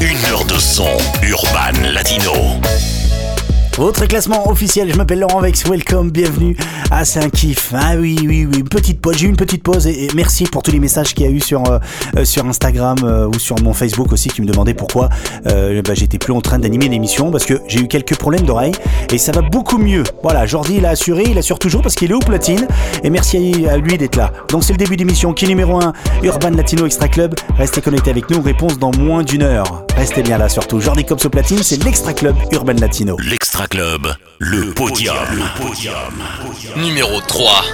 Une heure de son urban latino. Votre classement officiel, je m'appelle Laurent Vex, welcome, bienvenue. Ah, c'est un kiff. Ah oui, oui, oui, une petite pause. J'ai eu une petite pause et, merci pour tous les messages qu'il y a eu sur, euh, euh, sur Instagram euh, ou sur mon Facebook aussi qui me demandaient pourquoi bah, j'étais plus en train d'animer l'émission parce que j'ai eu quelques problèmes d'oreille et ça va beaucoup mieux. Voilà, Jordi il a assuré, il assure toujours parce qu'il est au platine et merci à lui d'être là. Donc c'est le début d'émission qui est numéro 1, Urban Latino Extra Club. Restez connectés avec nous, réponse dans moins d'une heure. Restez bien là surtout. Jordi Cops au platine, c'est l'Extra Club Urban Latino. Club, le podium. Le podium. Numéro 3.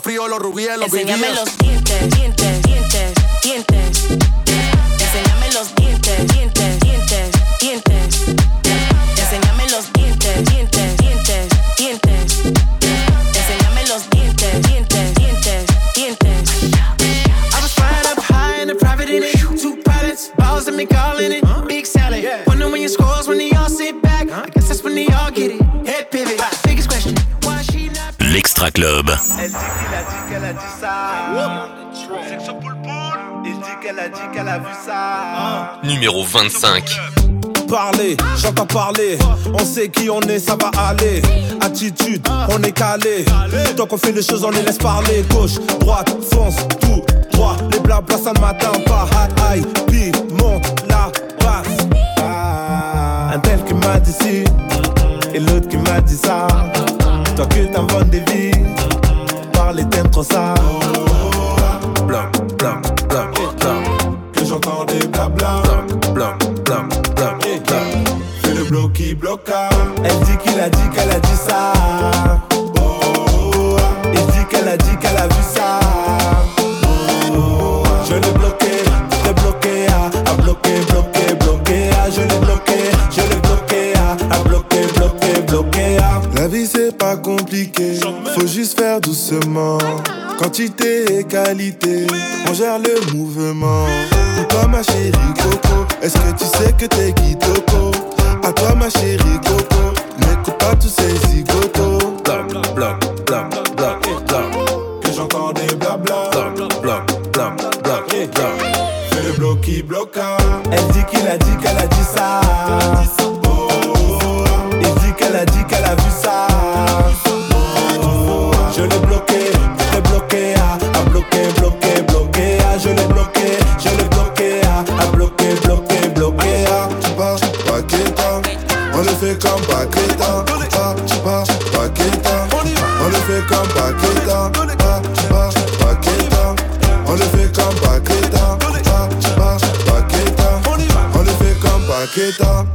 Frío, los rubíes, los Enséñame los dientes, dientes, dientes, dientes. Enséñame los dientes, dientes, dientes, dientes. Enséñame los dientes, dientes, dientes, dientes. Enséñame los dientes, dientes, dientes, dientes. I was flying up high in a private in it. Two pilots, balls and me calling it. Big salad. Wonder when your scores when they all sit back. I guess that's when they all get it. Head pivot. Biggest question. Why she not? L'Extra Club. Qu'elle a dit ça. Poule Il dit qu'elle a dit qu'elle a vu ça. Numéro 25. Parler, j'entends parler. On sait qui on est, ça va aller. Attitude, on est calé. Tant qu'on fait les choses, on les laisse parler. Gauche, droite, fonce, tout droit. Les blabla, ça ne m'atteint pas. Aïe, puis monte la basse. Un tel qui m'a dit ci, et l'autre qui m'a dit ça. Toi que t'inventes des vies, parler t'aimes trop ça. Blam, blam, blam, blam. Que j'entends des blabla. Blam, blam, blam, blam. Fais le bloc qui bloqua. Elle dit qu'il a dit qu'elle a dit ça. Compliqué, faut juste faire doucement. Quantité et qualité, on gère le mouvement. Pour toi ma chérie Coco, est-ce que tu sais que t'es Kitoko À toi ma chérie Coco, n'écoute pas tous ces zigotos. Blam, blam, blam, blam, blam. Que j'entends des blabla. Blam, blam, blam, blam, blam. Fais le bloc qui bloqua. Elle dit qu'il a dit qu'elle a dit comme Paqueta, on le fait comme Paqueta, on le fait comme Paqueta.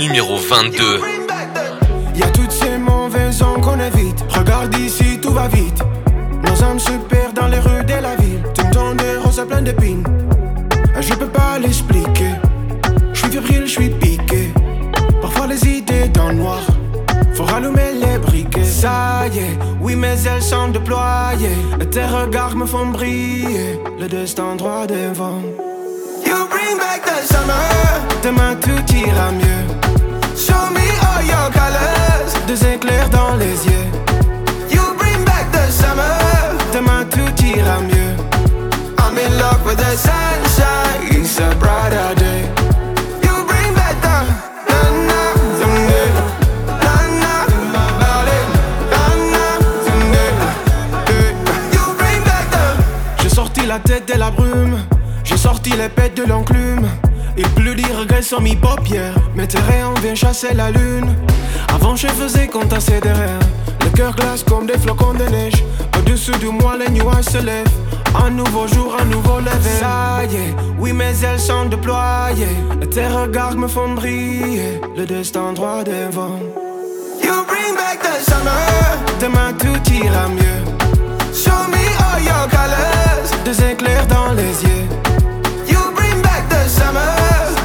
Numéro 22. Y a toutes ces mauvaises ondes qu'on évite. Regarde ici, tout va vite. Nos âmes se perdent dans les rues de la ville. Tout le temps des roses plein d'épines. Je peux pas l'expliquer. Je suis fébrile, je suis piqué. Parfois les idées dans le noir. Faut rallumer les briquets. Ça y est, oui, mes ailes sont déployées. Tes regards me font briller. Le destin droit devant. You bring back the summer. Demain tout ira mieux. Show me all your colors. Deux éclairs dans les yeux. You bring back the summer. Demain tout ira mieux. I'm in love with the sunshine. It's a brighter day. You bring back the. Eh. La tête de la brume. J'ai sorti les pètes de l'enclume. Il pleut des regrets sur mes paupières. Mes terrains vient chasser la lune. Avant, je faisais comptasser des rêves. Le cœur glace comme des flocons de neige. Au-dessus de moi, les nuages se lèvent. Un nouveau jour, un nouveau lever. Ça y est, oui, mes ailes sont déployées. Tes regards me font briller. Le destin droit devant. You bring back the summer. Demain tout ira mieux. Show me all your colors. Deux éclairs dans les yeux. You bring back the summer.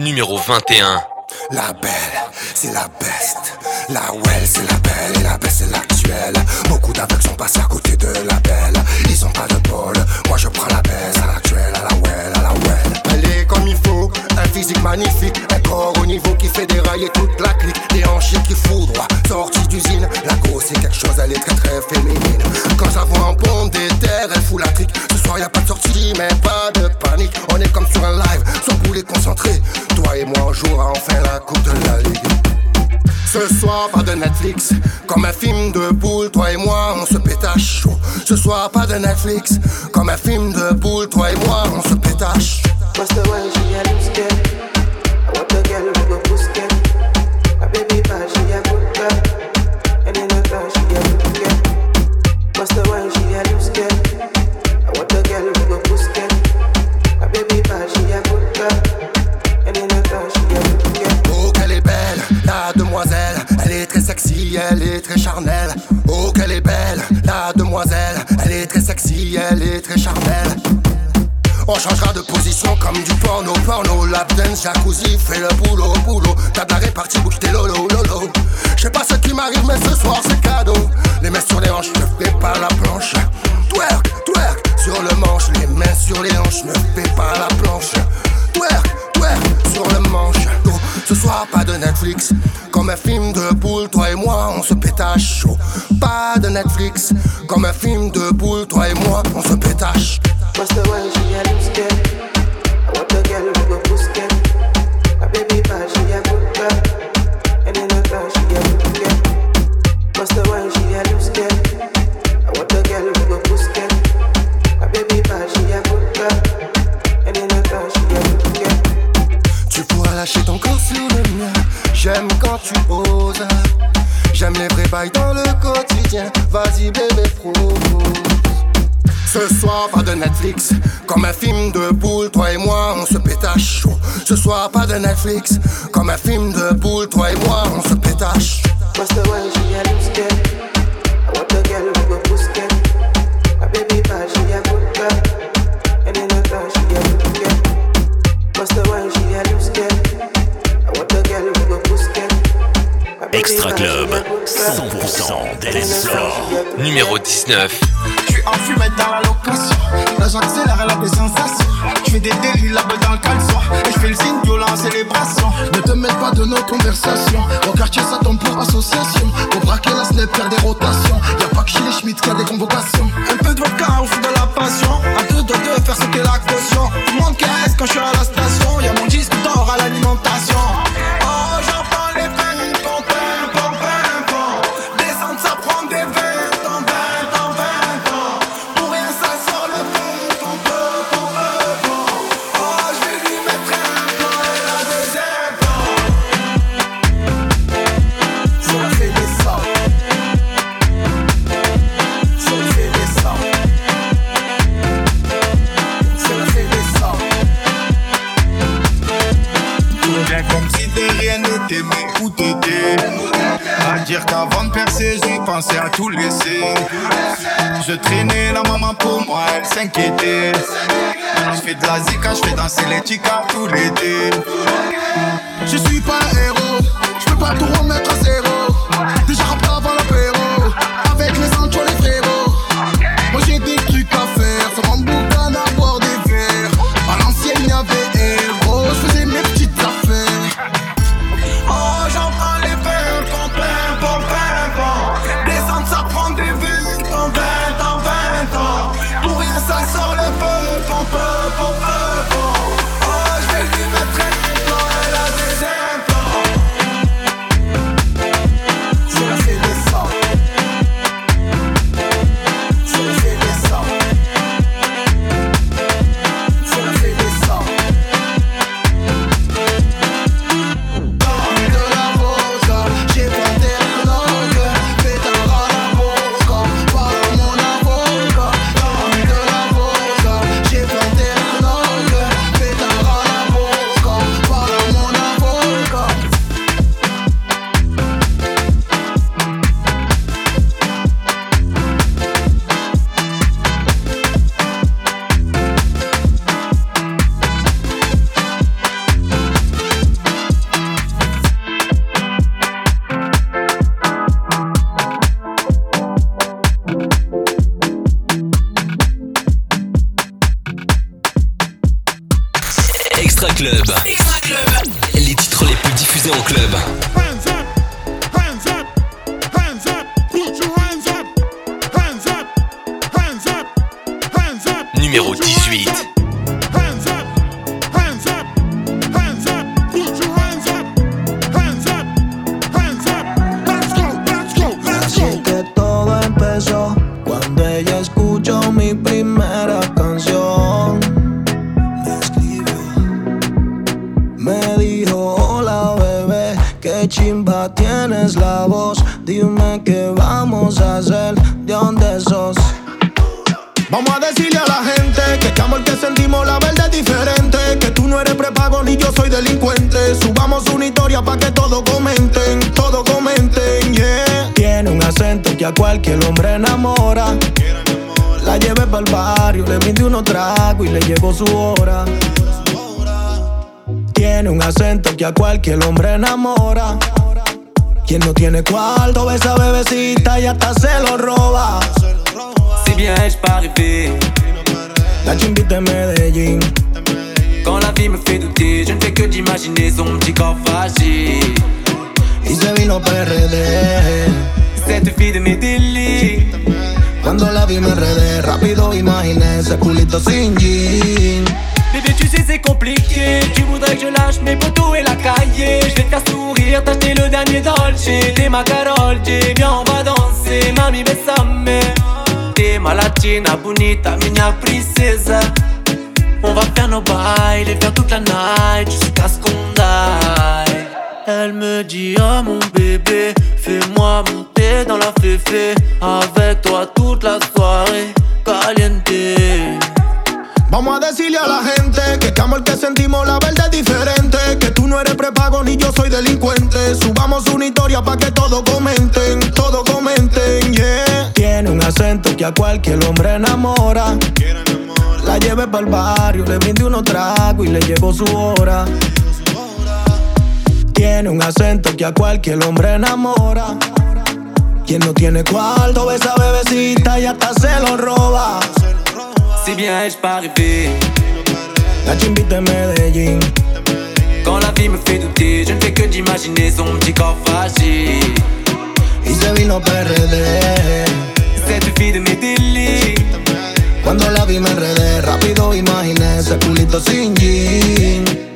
Numéro 21. La belle, c'est la best. La well, c'est la belle. Et la best, c'est l'actuelle. Beaucoup d'aveugles sont passés à côté de la belle. Ils ont pas de bol. Moi, je prends la best. À l'actuelle, à la well, à la well. Un physique magnifique. Un corps au niveau qui fait dérailler toute la clique. Des hanches qui foudroient. Sortie d'usine. La grosse, c'est quelque chose. Elle est très, très féminine. Quand ça voit en bombe des terres, elle fout la trique. Ce soir, y a pas de sortie, mais pas de panique. On est comme sur un live. Sans bouler concentré. Toi et moi, on jouera enfin la coupe de la ligue. Ce soir, pas de Netflix. Comme un film de boule, toi et moi, on se pétache. Ce soir, pas de Netflix. Comme un film de boule, toi et moi, on se pétache. La demoiselle. Elle est très sexy, elle est très charnelle. Oh, qu'elle est belle, la demoiselle. Elle est très sexy, elle est très charnelle. On changera de position comme du porno, porno, lap dance, jacuzzi, fais le boulot, boulot. T'as de la répartie, bouge tes lolo, lolo. Je sais pas ce qui m'arrive, mais ce soir c'est cadeau. Les mains sur les hanches, ne fais pas la planche. Twerk, twerk, sur le manche, les mains sur les hanches, ne fais pas la planche. Twerk, sur le manche. Oh, ce soir, pas de Netflix. Comme un film de boule, toi et moi, on se pétache chaud. Pas de Netflix. Comme un film de boule, toi et moi, on se pétache. Netflix. Comme un film de boule, toi et moi, on se pétache chaud. Ce soir, pas de Netflix. Comme un film de boule, toi et moi, on se pétache. Extra Club, good girl. 100% dance floor. Numéro 19. Je suis enfumé dans la location. Là j'accélère, elle a des sensations. Je fais des délits là-bas dans le caleçon. Et je fais le signe violent célébration. Ne te mêle pas de nos conversations. Au quartier ça tombe pour association. Pour braquer la snap, faire des rotations. Y'a pas que chez les Schmitt qu'il y a des convocations. Un peu de vodka au fond de la passion. Un deux de deux, faire sauter la caution. Tout le monde quand je suis à la station? Y'a mon à tout laisser. Je traînais la maman pour moi, elle s'inquiétait. Je fais de la zika, je fais danser les chicas tout l'été. Je suis pas un héros, je peux pas tout remettre à zéro. Déjà a cualquier hombre enamora. La llevé para el barrio, le brindé unos tragos y le llegó su hora. Tiene un acento que a cualquier hombre enamora. Quien no tiene cuarto ve esa bebecita y hasta se lo roba. Bien, ai-je pas rêvé La chimbita de Medellín. Quand la vie me fait douter, je ne fais que d'imaginer son petit corps fragile. Y se vino PRD. Cette fille de mes délits. Cuando la vi me enredé, rápido imaginé ese culito sin jean. Bébé, tu sais, c'est compliqué. Tu voudrais que je lâche mes potos et la cahier. Je vais te faire sourire, t'acheter le dernier Dolce. T'es ma Carol, J, viens, on va danser. Mami, besame. T'es ma latina, bonita, minha princesa. On va faire nos bails et faire toute la night jusqu'à ce qu'on die. Elle me dit, oh mon bébé, fais-moi dans la féfé. Avec toi toute la soirée, caliente. Vamos a decirle a la gente que este amor que sentimos la verdad es diferente. Que tú no eres prepago ni yo soy delincuente. Subamos una historia pa' que todos comenten, todos comenten, yeah. Tiene un acento que a cualquier hombre enamora. La llevé para el barrio, le brindé unos tragos y le llegó su hora. Tiene un acento que a cualquier hombre enamora. Quien no tiene cuarto ve esa bebecita y hasta se lo roba. C'est bien, pas rêvé La chimbita de Medellín. Quand la vie me fait douter, je ne fais que d'imaginer son petit corps fragile. Y se vino PRD. Cette fille de mes délits. Cuando la vi me enredé, rápido imaginé ese culito sin jean.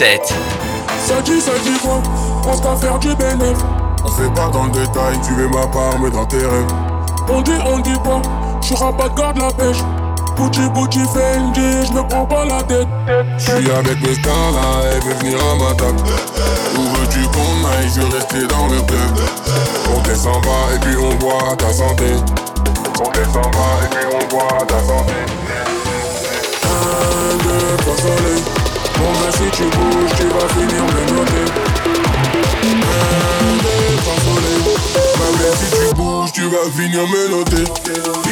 Ça dit, ça dit quoi On se faire du bénéf. On fait pas dans le détail, tu veux ma part, mais dans tes rêves. On dit, on dit pas, je pas de garde la pêche. Bouti, Gucci, Fendi, je me prends pas la tête. Je suis avec mes stars là, elle veut venir à ma table. Où veux-tu qu'on aille, je veux rester dans le club. On descend bas et puis on boit ta santé. On descend bas et puis on boit ta santé. Un, deux, trois soleils. Bon ben si tu bouges, tu vas finir me noter. Un, deux, trois soleil. Ben ben si tu bouges, tu vas finir me noter.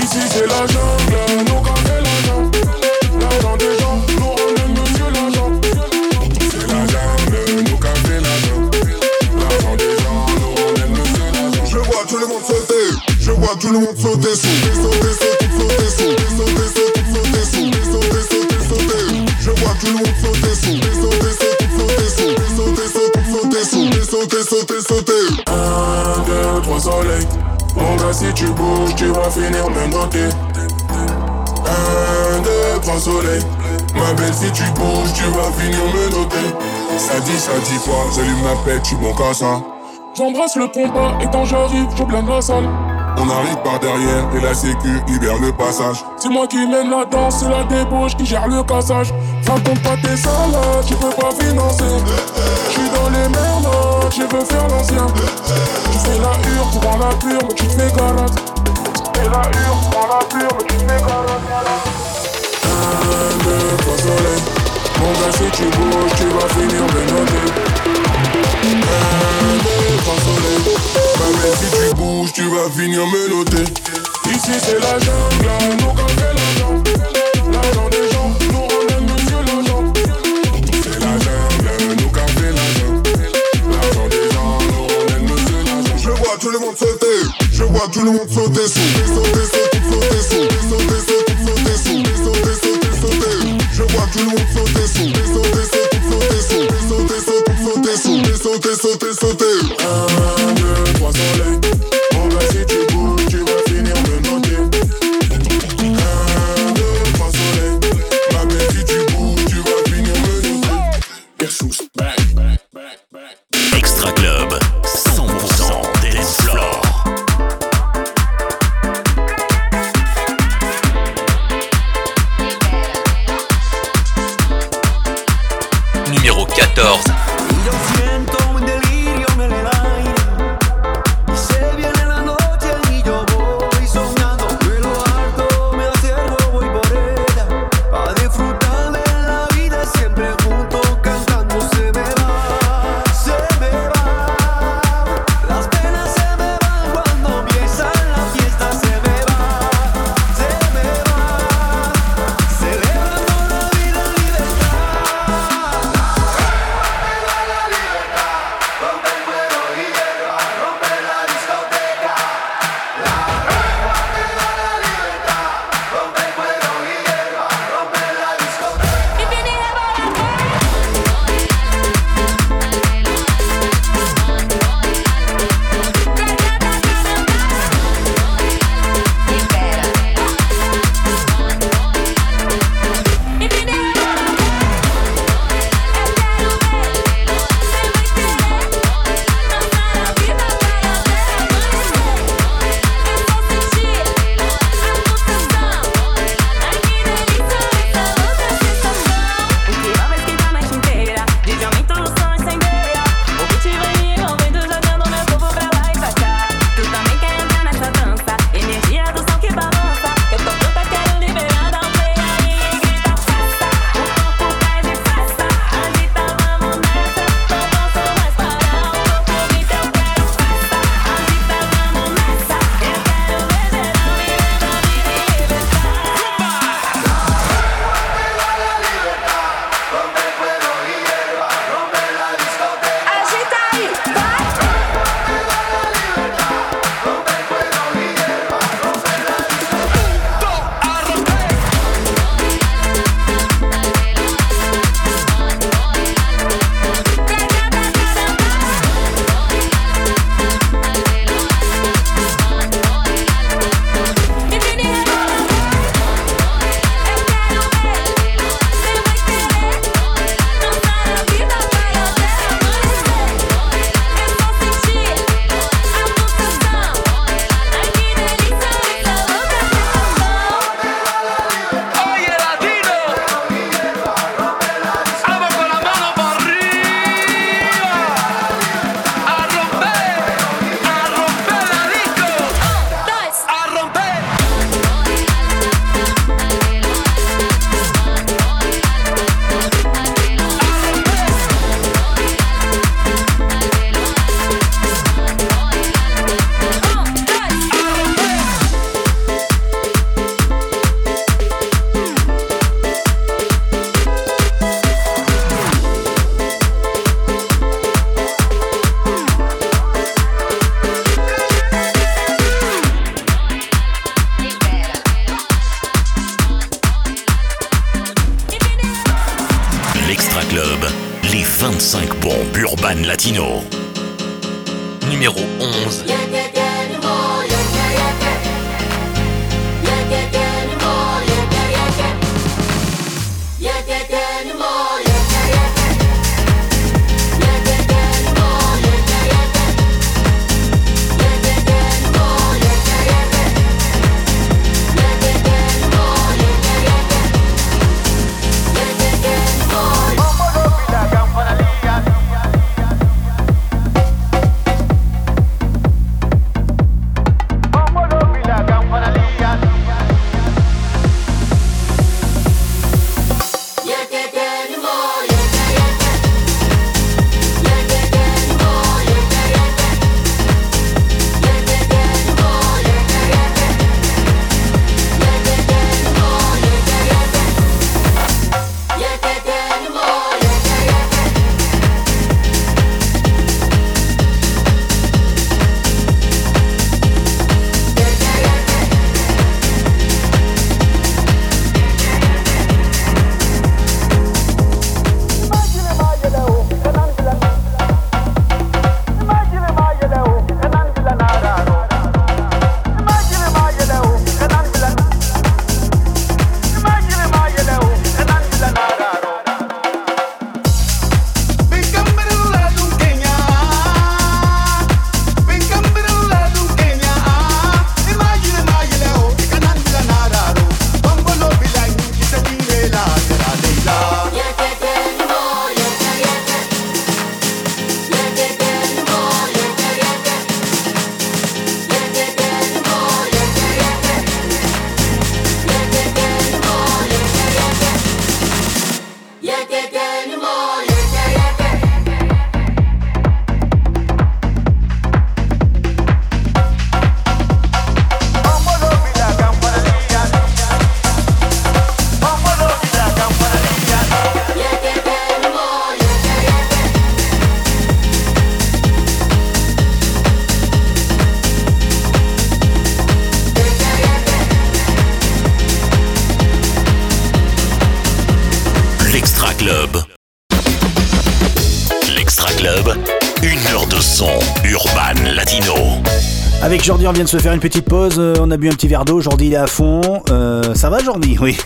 Ici c'est la jungle, nous quand fait la jungle. L'argent des gens, nous on aime monsieur l'argent. C'est la jungle, nous quand fait la jungle. L'argent des gens, nous on aime monsieur l'argent. Je vois tout le monde sauter, je vois tout le monde sauter sauter, sauter, sauter sauter, sauter. Un, deux, trois soleils. Mon gars, si tu bouges, tu vas finir me noter. Un, deux, trois soleils. Ma belle, si tu bouges, tu vas finir me noter. Ça dit, ça dit quoi? J'allume ma pète, tu mon cassa. J'embrasse le compas et quand j'arrive, je blinde la salle. On arrive par derrière et la sécu libère le passage. C'est moi qui mène la danse, c'est la débauche qui gère le cassage. Raconte pas tes salades, tu peux pas financer. Je suis dans les merdes, je veux faire l'ancien. Tu fais la hure, tu prends la pure, mais tu te fais garate. Tu fais la hure, tu prends la pure, mais tu te fais garate. Un, deux, trois soleils. Mon gars, si tu bouges, tu vas finir me noter. Tout le monde sauter, je vois tout le monde sauter sous, Avec Jordi, on vient de se faire une petite pause. euh, on a bu un petit verre d'eau. Jordi, il est à fond. Euh, ça va, Jordi? Oui.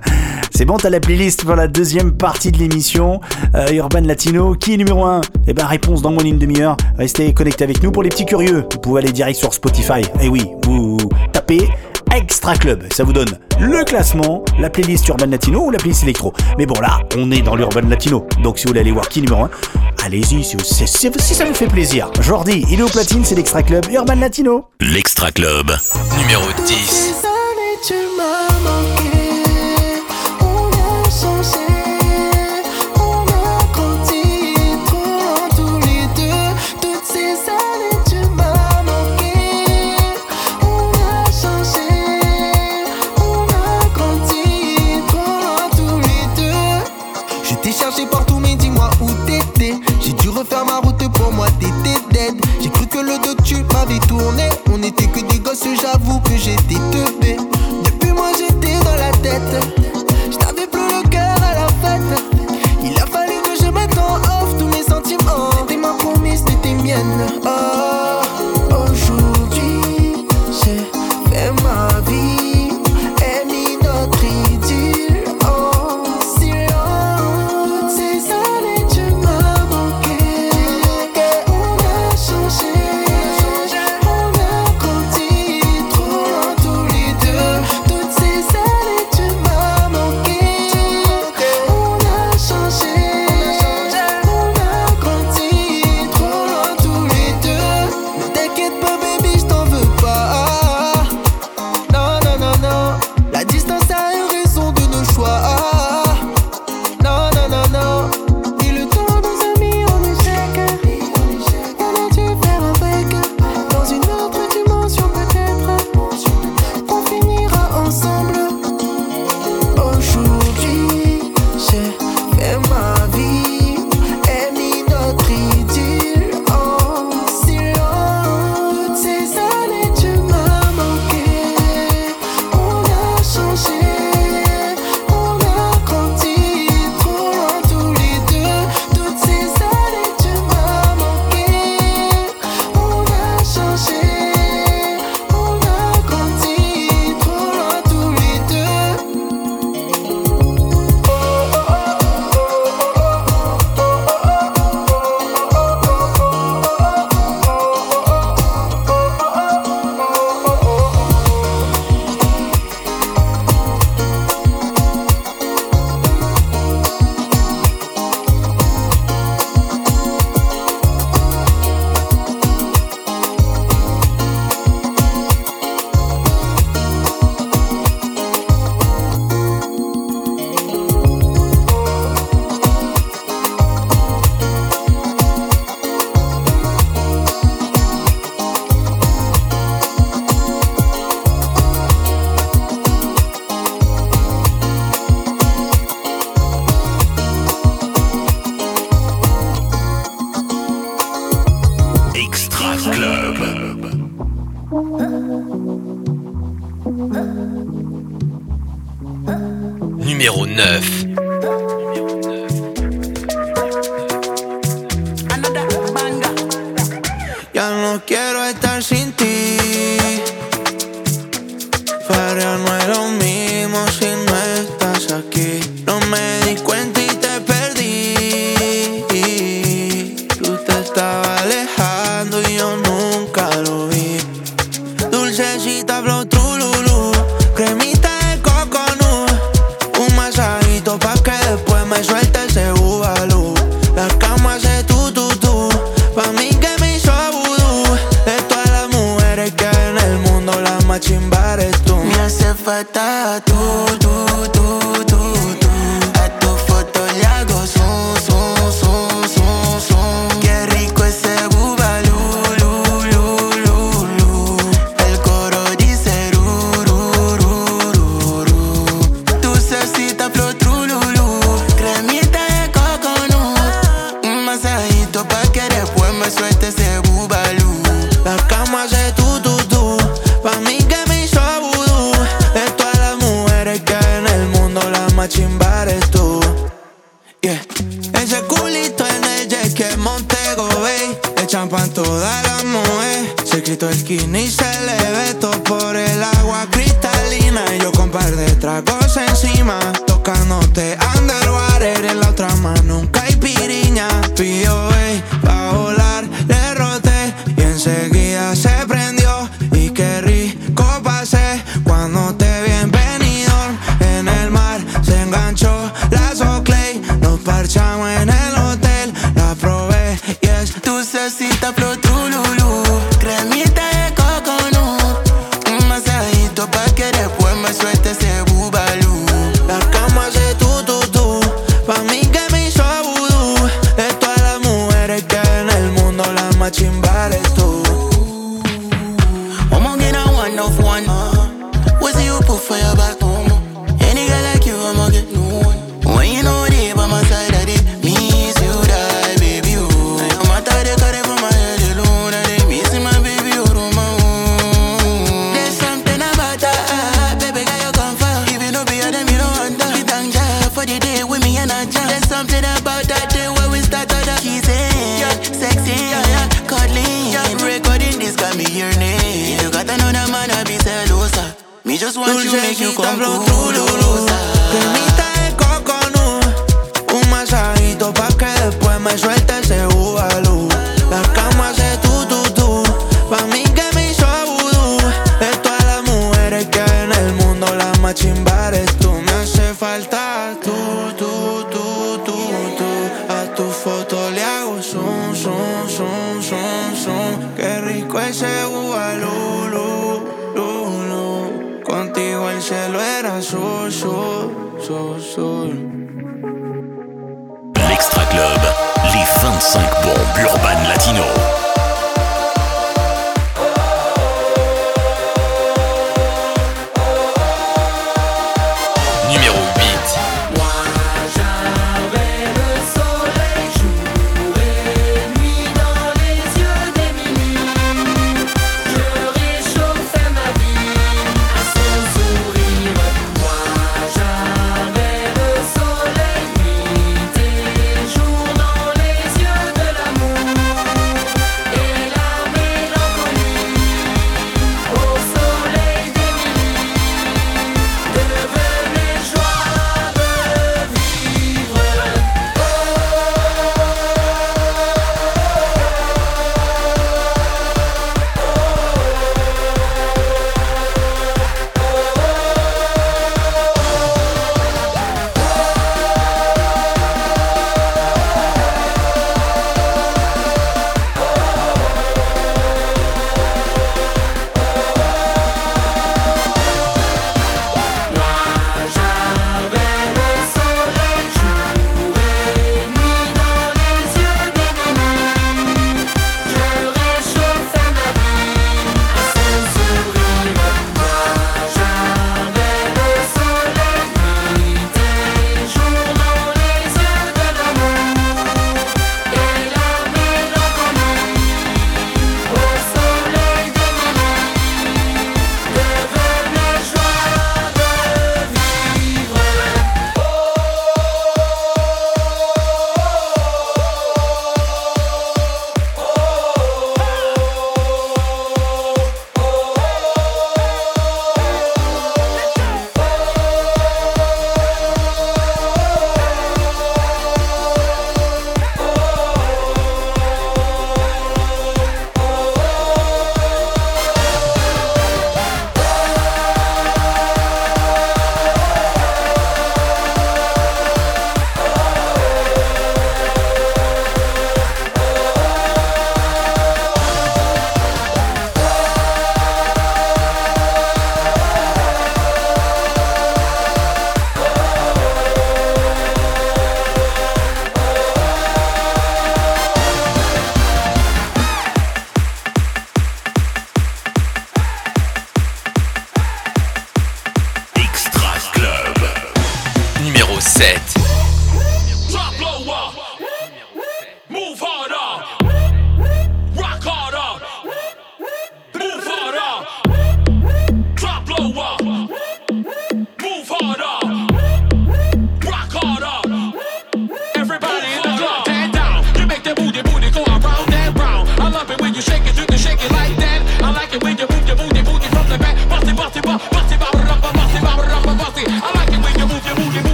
C'est bon, t'as la playlist pour la deuxième partie de l'émission. Euh, Urban Latino. Qui est numéro 1 Eh ben, réponse dans moins d'une demi-heure. Restez connectés avec nous. Pour les petits curieux, vous pouvez aller direct sur Spotify. Et oui, vous tapez Extra Club. Ça vous donne le classement, la playlist Urban Latino ou la playlist électro. Mais bon, là, on est dans l'Urban Latino. Donc, si vous voulez aller voir qui numéro 1, allez-y si- si ça vous fait plaisir. Jordi, il est au platine, c'est l'Extra Club Urban Latino. L'Extra Club. Numéro 10. J'avoue que j'étais teubé. coreano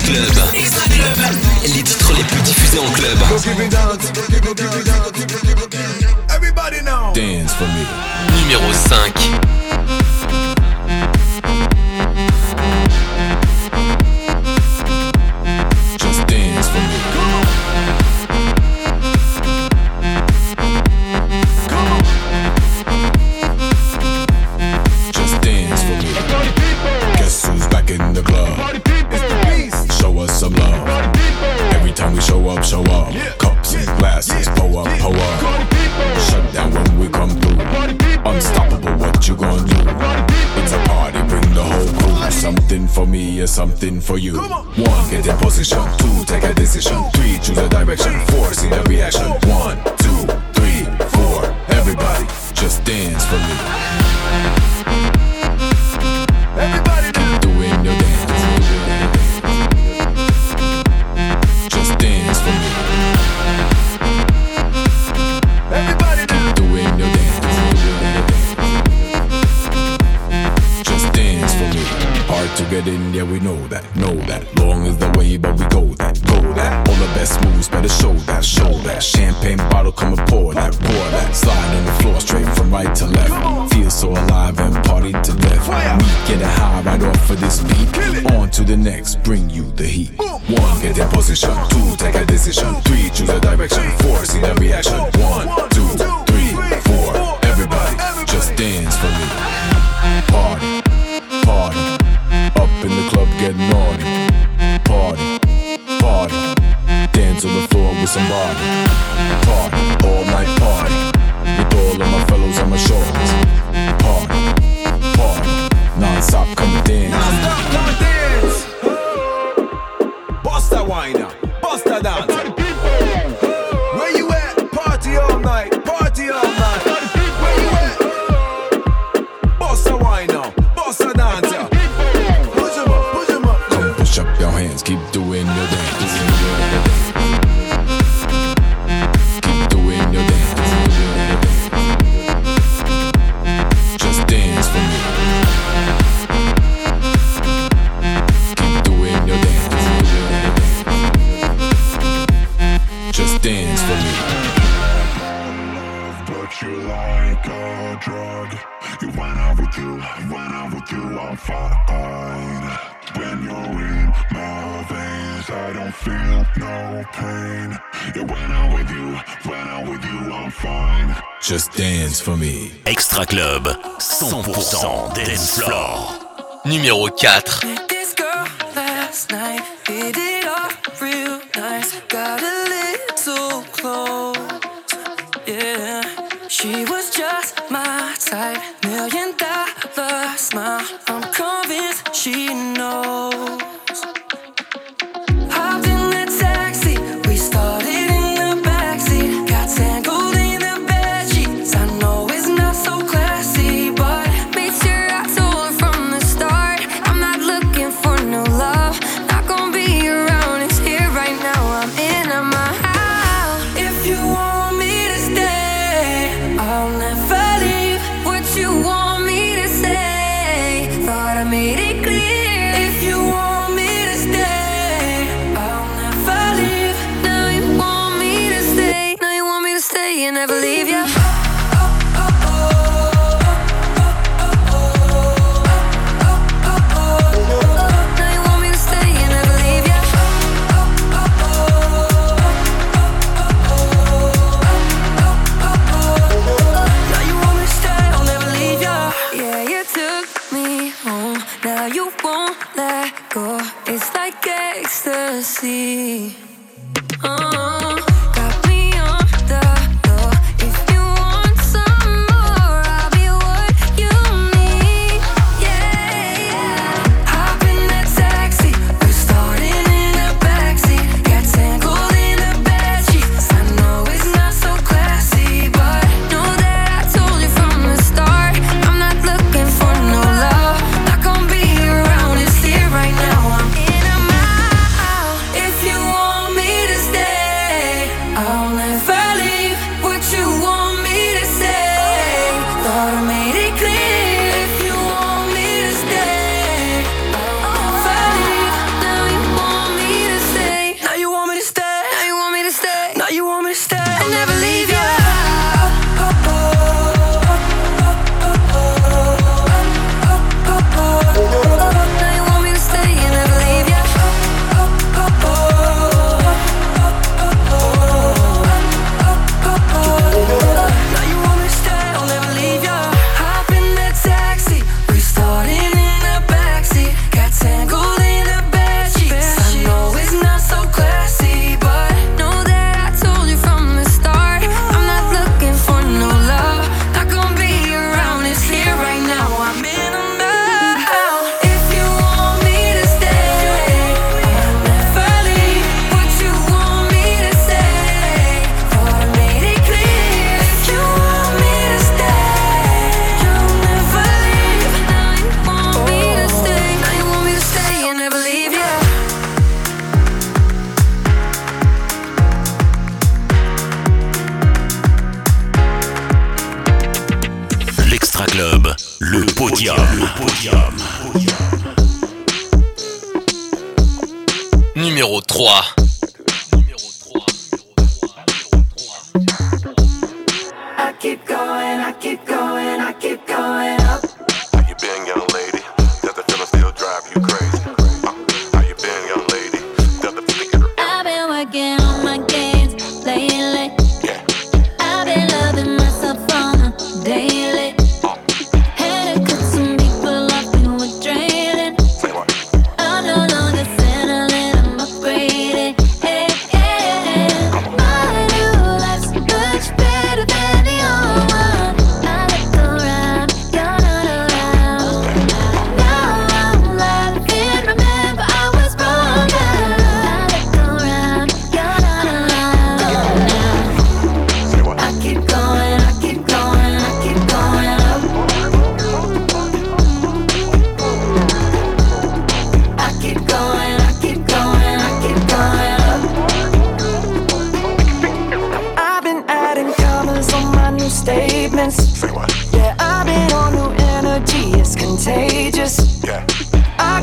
Club. Les titres les plus diffusés en club. Numéro 5. for you. somebody. 4. you, never leave you.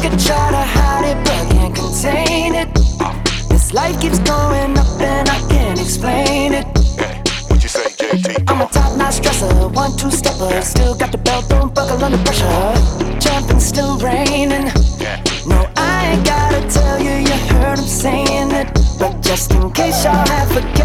could try to hide it, but can't contain it. This life keeps going up, and I can't explain it. Hey, what you say, JT? I'm a top-notch dresser, one-two stepper. Yeah. Still got the belt, don't buckle under pressure. Jumping, still raining. Yeah. No, I ain't gotta tell you, you heard I'm saying it. But just in case y'all have forgotten.